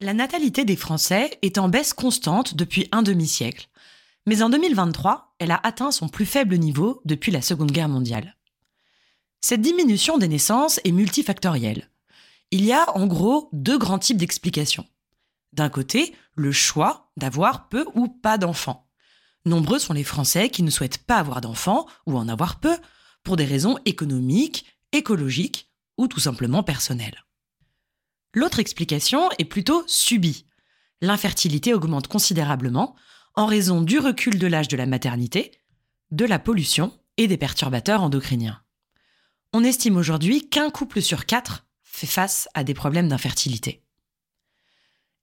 La natalité des Français est en baisse constante depuis un demi-siècle, mais en 2023, elle a atteint son plus faible niveau depuis la Seconde Guerre mondiale. Cette diminution des naissances est multifactorielle. Il y a en gros deux grands types d'explications. D'un côté, le choix d'avoir peu ou pas d'enfants. Nombreux sont les Français qui ne souhaitent pas avoir d'enfants ou en avoir peu pour des raisons économiques, écologiques ou tout simplement personnelles. L'autre explication est plutôt subie. L'infertilité augmente considérablement en raison du recul de l'âge de la maternité, de la pollution et des perturbateurs endocriniens. On estime aujourd'hui qu'un couple sur quatre fait face à des problèmes d'infertilité.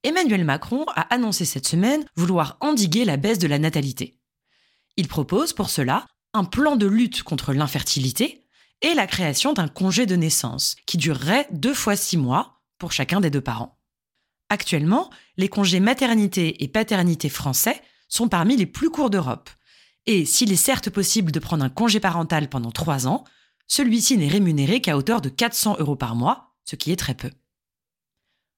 Emmanuel Macron a annoncé cette semaine vouloir endiguer la baisse de la natalité. Il propose pour cela un plan de lutte contre l'infertilité et la création d'un congé de naissance qui durerait deux fois six mois pour chacun des deux parents. Actuellement, les congés maternité et paternité français sont parmi les plus courts d'Europe. Et s'il est certes possible de prendre un congé parental pendant trois ans, celui-ci n'est rémunéré qu'à hauteur de 400 euros par mois, ce qui est très peu.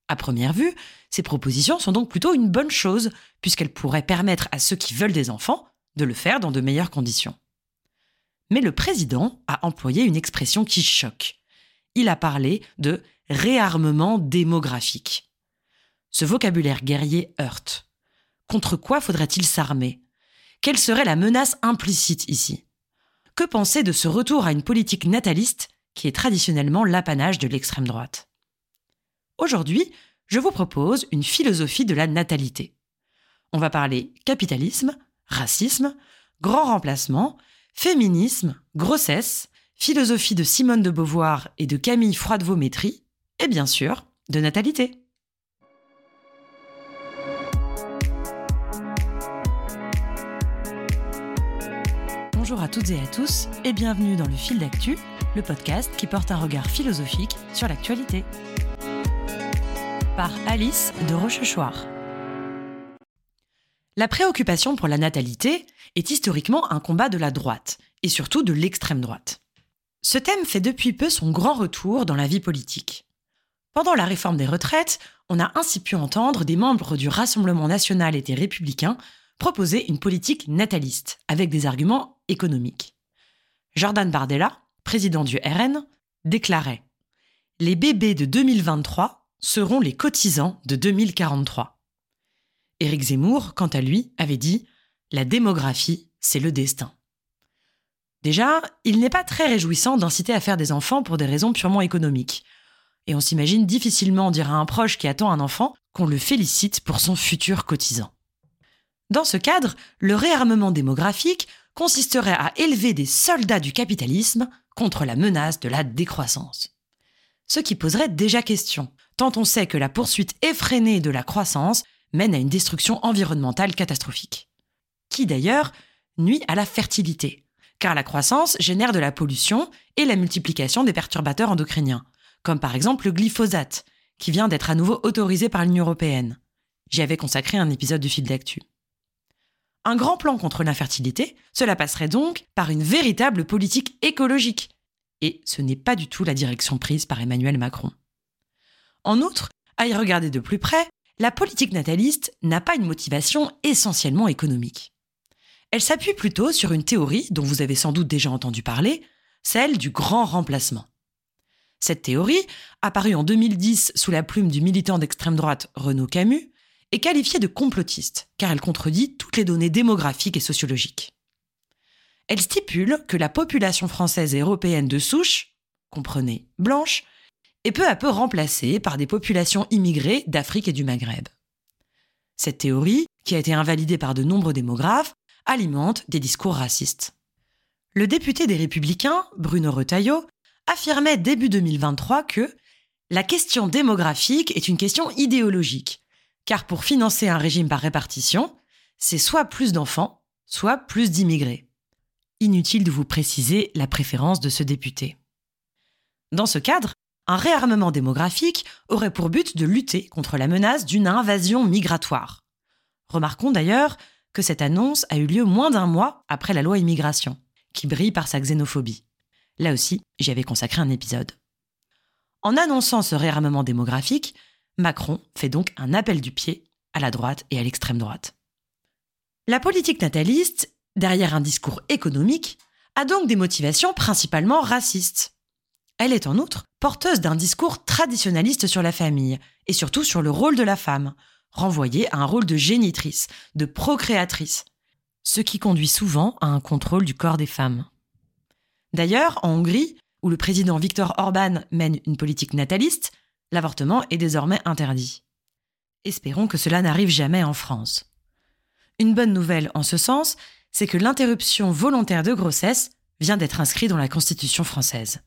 À première vue, ces propositions sont donc plutôt une bonne chose, puisqu'elles pourraient permettre à ceux qui veulent des enfants de le faire dans de meilleures conditions. Mais le président a employé une expression qui choque. Il a parlé de réarmement démographique. Ce vocabulaire guerrier heurte. Contre quoi faudrait-il s'armer? Quelle serait la menace implicite ici? Que penser de ce retour à une politique nataliste qui est traditionnellement l'apanage de l'extrême droite? Aujourd'hui, je vous propose une philosophie de la natalité. On va parler capitalisme, racisme, grand remplacement, féminisme, grossesse, philosophie de Simone de Beauvoir et de Camille Froidevaux-Métry, et bien sûr, de natalité. Bonjour à toutes et à tous et bienvenue dans le fil d'actu, le podcast qui porte un regard philosophique sur l'actualité. Par Alice de Rochechouart. La préoccupation pour la natalité est historiquement un combat de la droite, et surtout de l'extrême droite. Ce thème fait depuis peu son grand retour dans la vie politique. Pendant la réforme des retraites, on a ainsi pu entendre des membres du Rassemblement national et des républicains proposer une politique nataliste, avec des arguments économiques. Jordan Bardella, président du RN, déclarait Les bébés de 2023 seront les cotisants de 2043. Éric Zemmour, quant à lui, avait dit La démographie, c'est le destin. Déjà, il n'est pas très réjouissant d'inciter à faire des enfants pour des raisons purement économiques. Et on s'imagine difficilement dire à un proche qui attend un enfant qu'on le félicite pour son futur cotisant. Dans ce cadre, le réarmement démographique consisterait à élever des soldats du capitalisme contre la menace de la décroissance. Ce qui poserait déjà question, tant on sait que la poursuite effrénée de la croissance mène à une destruction environnementale catastrophique. Qui d'ailleurs nuit à la fertilité, car la croissance génère de la pollution et la multiplication des perturbateurs endocriniens, comme par exemple le glyphosate, qui vient d'être à nouveau autorisé par l'Union européenne. J'y avais consacré un épisode du fil d'actu. Un grand plan contre l'infertilité, cela passerait donc par une véritable politique écologique. Et ce n'est pas du tout la direction prise par Emmanuel Macron. En outre, à y regarder de plus près, la politique nataliste n'a pas une motivation essentiellement économique. Elle s'appuie plutôt sur une théorie dont vous avez sans doute déjà entendu parler, celle du grand remplacement. Cette théorie, apparue en 2010 sous la plume du militant d'extrême droite Renaud Camus, est qualifiée de complotiste, car elle contredit toutes les données démographiques et sociologiques. Elle stipule que la population française et européenne de souche, comprenez blanche, est peu à peu remplacée par des populations immigrées d'Afrique et du Maghreb. Cette théorie, qui a été invalidée par de nombreux démographes, alimente des discours racistes. Le député des Républicains, Bruno Retailleau, affirmait début 2023 que la question démographique est une question idéologique, car pour financer un régime par répartition, c'est soit plus d'enfants, soit plus d'immigrés. Inutile de vous préciser la préférence de ce député. Dans ce cadre, un réarmement démographique aurait pour but de lutter contre la menace d'une invasion migratoire. Remarquons d'ailleurs que cette annonce a eu lieu moins d'un mois après la loi immigration, qui brille par sa xénophobie. Là aussi, j'y avais consacré un épisode. En annonçant ce réarmement démographique, Macron fait donc un appel du pied à la droite et à l'extrême droite. La politique nataliste, derrière un discours économique, a donc des motivations principalement racistes. Elle est en outre porteuse d'un discours traditionnaliste sur la famille, et surtout sur le rôle de la femme, renvoyé à un rôle de génitrice, de procréatrice, ce qui conduit souvent à un contrôle du corps des femmes. D'ailleurs, en Hongrie, où le président Viktor Orban mène une politique nataliste, l'avortement est désormais interdit. Espérons que cela n'arrive jamais en France. Une bonne nouvelle en ce sens, c'est que l'interruption volontaire de grossesse vient d'être inscrite dans la Constitution française.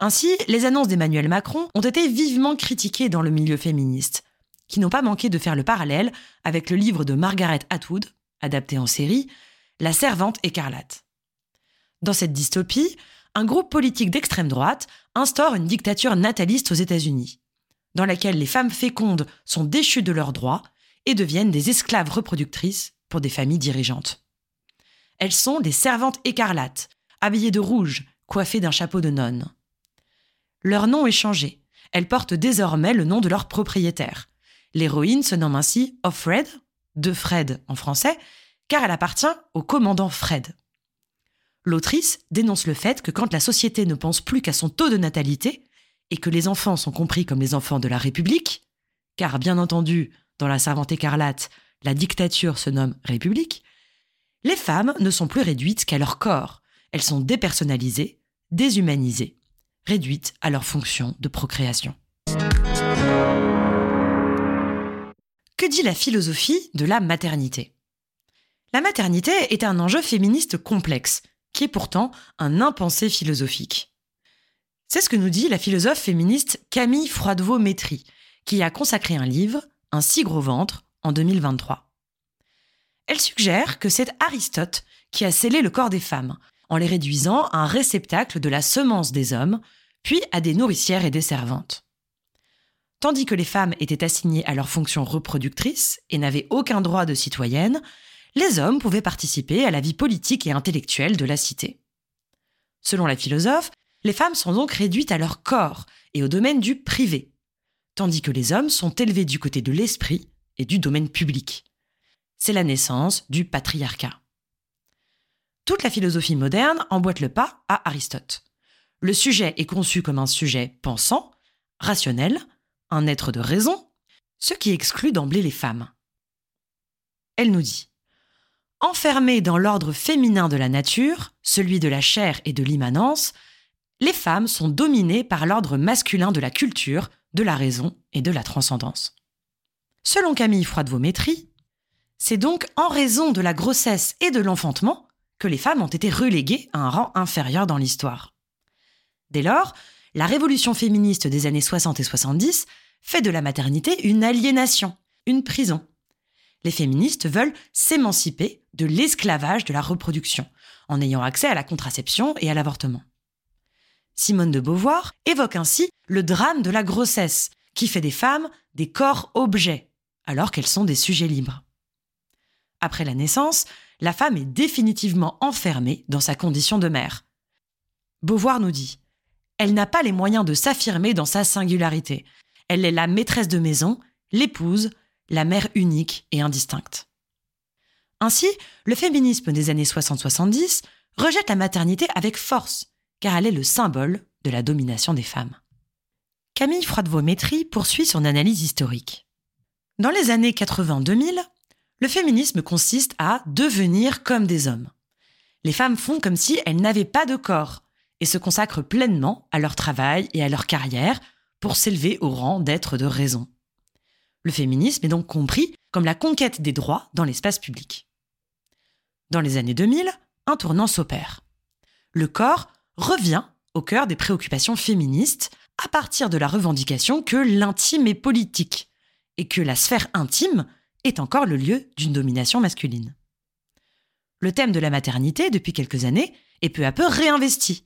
Ainsi, les annonces d'Emmanuel Macron ont été vivement critiquées dans le milieu féministe, qui n'ont pas manqué de faire le parallèle avec le livre de Margaret Atwood, adapté en série, La Servante écarlate. Dans cette dystopie, un groupe politique d'extrême droite instaure une dictature nataliste aux États-Unis, dans laquelle les femmes fécondes sont déchues de leurs droits et deviennent des esclaves reproductrices pour des familles dirigeantes. Elles sont des servantes écarlates, habillées de rouge, coiffées d'un chapeau de nonne. Leur nom est changé. Elles portent désormais le nom de leur propriétaire. L'héroïne se nomme ainsi Offred, de Fred en français, car elle appartient au commandant Fred. L'autrice dénonce le fait que quand la société ne pense plus qu'à son taux de natalité, et que les enfants sont compris comme les enfants de la République, car bien entendu, dans la servante écarlate, la dictature se nomme République, les femmes ne sont plus réduites qu'à leur corps, elles sont dépersonnalisées, déshumanisées, réduites à leur fonction de procréation. Que dit la philosophie de la maternité? La maternité est un enjeu féministe complexe, qui est pourtant un impensé philosophique. C'est ce que nous dit la philosophe féministe Camille Froidevaux-Métry, qui a consacré un livre, Un si gros ventre, en 2023. Elle suggère que c'est Aristote qui a scellé le corps des femmes, en les réduisant à un réceptacle de la semence des hommes, puis à des nourricières et des servantes. Tandis que les femmes étaient assignées à leur fonction reproductrice et n'avaient aucun droit de citoyenne, les hommes pouvaient participer à la vie politique et intellectuelle de la cité. Selon la philosophe, les femmes sont donc réduites à leur corps et au domaine du privé, tandis que les hommes sont élevés du côté de l'esprit et du domaine public. C'est la naissance du patriarcat. Toute la philosophie moderne emboîte le pas à Aristote. Le sujet est conçu comme un sujet pensant, rationnel, un être de raison, ce qui exclut d'emblée les femmes. Elle nous dit Enfermées dans l'ordre féminin de la nature, celui de la chair et de l'immanence, les femmes sont dominées par l'ordre masculin de la culture, de la raison et de la transcendance. Selon Camille Froidevaux-Métry, c'est donc en raison de la grossesse et de l'enfantement que les femmes ont été reléguées à un rang inférieur dans l'histoire. Dès lors, la révolution féministe des années 60 et 70 fait de la maternité une aliénation, une prison, les féministes veulent s'émanciper de l'esclavage de la reproduction, en ayant accès à la contraception et à l'avortement. Simone de Beauvoir évoque ainsi le drame de la grossesse, qui fait des femmes des corps objets, alors qu'elles sont des sujets libres. Après la naissance, la femme est définitivement enfermée dans sa condition de mère. Beauvoir nous dit Elle n'a pas les moyens de s'affirmer dans sa singularité. Elle est la maîtresse de maison, l'épouse, la mère unique et indistincte. Ainsi, le féminisme des années 60-70 rejette la maternité avec force, car elle est le symbole de la domination des femmes. Camille Froidevaux-Métry poursuit son analyse historique. Dans les années 80-2000, le féminisme consiste à devenir comme des hommes. Les femmes font comme si elles n'avaient pas de corps et se consacrent pleinement à leur travail et à leur carrière pour s'élever au rang d'être de raison. Le féminisme est donc compris comme la conquête des droits dans l'espace public. Dans les années 2000, un tournant s'opère. Le corps revient au cœur des préoccupations féministes à partir de la revendication que l'intime est politique et que la sphère intime est encore le lieu d'une domination masculine. Le thème de la maternité, depuis quelques années, est peu à peu réinvesti.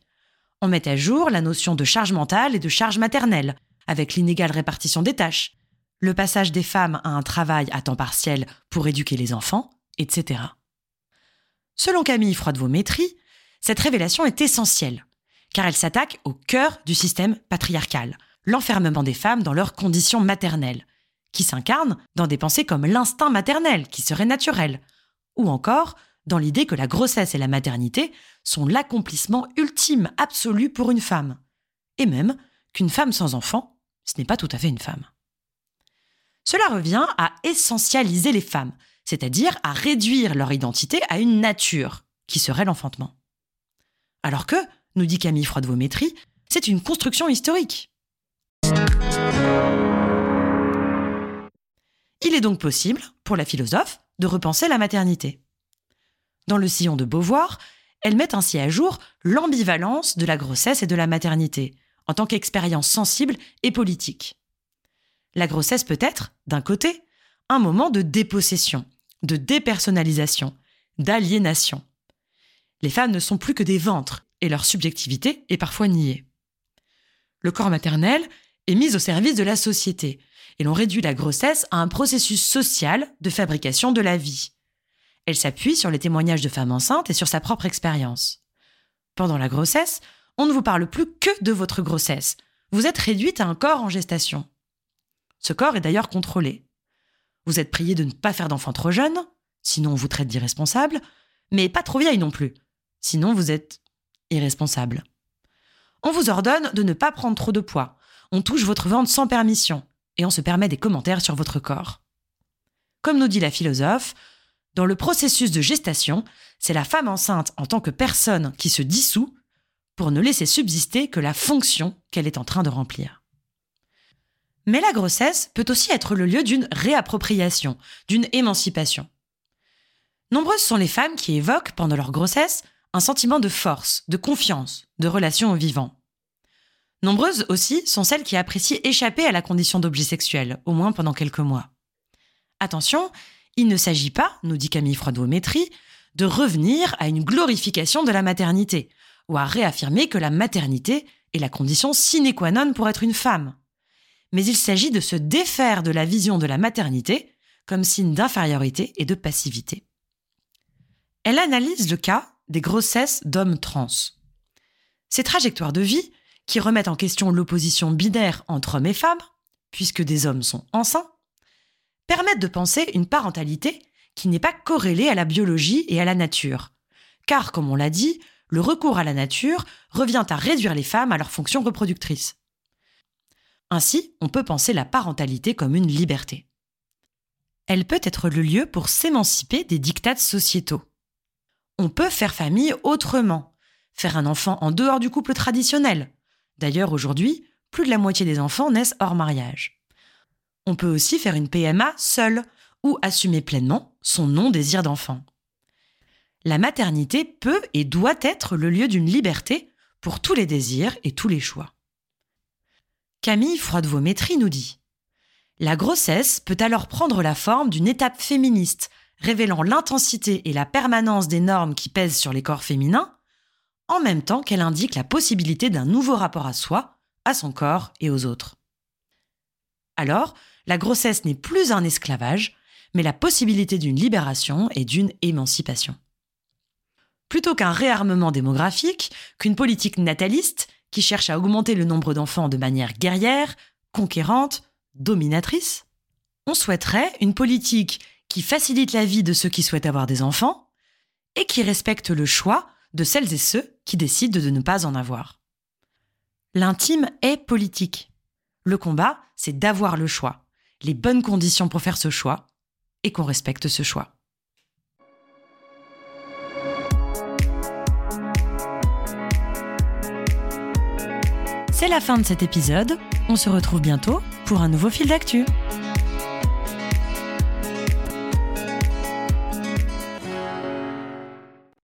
On met à jour la notion de charge mentale et de charge maternelle, avec l'inégale répartition des tâches, le passage des femmes à un travail à temps partiel pour éduquer les enfants, etc. Selon Camille Froidevaux-Métry, cette révélation est essentielle, car elle s'attaque au cœur du système patriarcal, l'enfermement des femmes dans leurs conditions maternelles, qui s'incarne dans des pensées comme l'instinct maternel, qui serait naturel, ou encore dans l'idée que la grossesse et la maternité sont l'accomplissement ultime absolu pour une femme, et même qu'une femme sans enfant, ce n'est pas tout à fait une femme. Cela revient à essentialiser les femmes, c'est-à-dire à réduire leur identité à une nature, qui serait l'enfantement. Alors que, nous dit Camille Froide-Vaumétrie, c'est une construction historique. Il est donc possible, pour la philosophe, de repenser la maternité. Dans le sillon de Beauvoir, elle met ainsi à jour l'ambivalence de la grossesse et de la maternité, en tant qu'expérience sensible et politique. La grossesse peut être, d'un côté, un moment de dépossession, de dépersonnalisation, d'aliénation. Les femmes ne sont plus que des ventres, et leur subjectivité est parfois niée. Le corps maternel est mis au service de la société, et l'on réduit la grossesse à un processus social de fabrication de la vie. Elle s'appuie sur les témoignages de femmes enceintes et sur sa propre expérience. Pendant la grossesse, on ne vous parle plus que de votre grossesse. Vous êtes réduite à un corps en gestation. Ce corps est d'ailleurs contrôlé. Vous êtes prié de ne pas faire d'enfants trop jeunes, sinon on vous traite d'irresponsable, mais pas trop vieille non plus, sinon vous êtes irresponsable. On vous ordonne de ne pas prendre trop de poids, on touche votre ventre sans permission, et on se permet des commentaires sur votre corps. Comme nous dit la philosophe, dans le processus de gestation, c'est la femme enceinte en tant que personne qui se dissout pour ne laisser subsister que la fonction qu'elle est en train de remplir. Mais la grossesse peut aussi être le lieu d'une réappropriation, d'une émancipation. Nombreuses sont les femmes qui évoquent, pendant leur grossesse, un sentiment de force, de confiance, de relation au vivant. Nombreuses aussi sont celles qui apprécient échapper à la condition d'objet sexuel, au moins pendant quelques mois. Attention, il ne s'agit pas, nous dit Camille Froide-Métrie, de revenir à une glorification de la maternité, ou à réaffirmer que la maternité est la condition sine qua non pour être une femme. Mais il s'agit de se défaire de la vision de la maternité comme signe d'infériorité et de passivité. Elle analyse le cas des grossesses d'hommes trans. Ces trajectoires de vie qui remettent en question l'opposition binaire entre hommes et femmes, puisque des hommes sont enceints, permettent de penser une parentalité qui n'est pas corrélée à la biologie et à la nature. Car, comme on l'a dit, le recours à la nature revient à réduire les femmes à leur fonction reproductrice. Ainsi, on peut penser la parentalité comme une liberté. Elle peut être le lieu pour s'émanciper des dictats sociétaux. On peut faire famille autrement, faire un enfant en dehors du couple traditionnel, D'ailleurs, aujourd'hui, plus de la moitié des enfants naissent hors mariage. On peut aussi faire une PMA seule ou assumer pleinement son non-désir d'enfant. La maternité peut et doit être le lieu d'une liberté pour tous les désirs et tous les choix. Camille Froidevaux-Métry nous dit La grossesse peut alors prendre la forme d'une étape féministe, révélant l'intensité et la permanence des normes qui pèsent sur les corps féminins, en même temps qu'elle indique la possibilité d'un nouveau rapport à soi, à son corps et aux autres. Alors, la grossesse n'est plus un esclavage, mais la possibilité d'une libération et d'une émancipation. Plutôt qu'un réarmement démographique, qu'une politique nataliste qui cherche à augmenter le nombre d'enfants de manière guerrière, conquérante, dominatrice, on souhaiterait une politique qui facilite la vie de ceux qui souhaitent avoir des enfants et qui respecte le choix de celles et ceux qui décident de ne pas en avoir. L'intime est politique. Le combat, c'est d'avoir le choix, les bonnes conditions pour faire ce choix, et qu'on respecte ce choix. C'est la fin de cet épisode. On se retrouve bientôt pour un nouveau fil d'actu.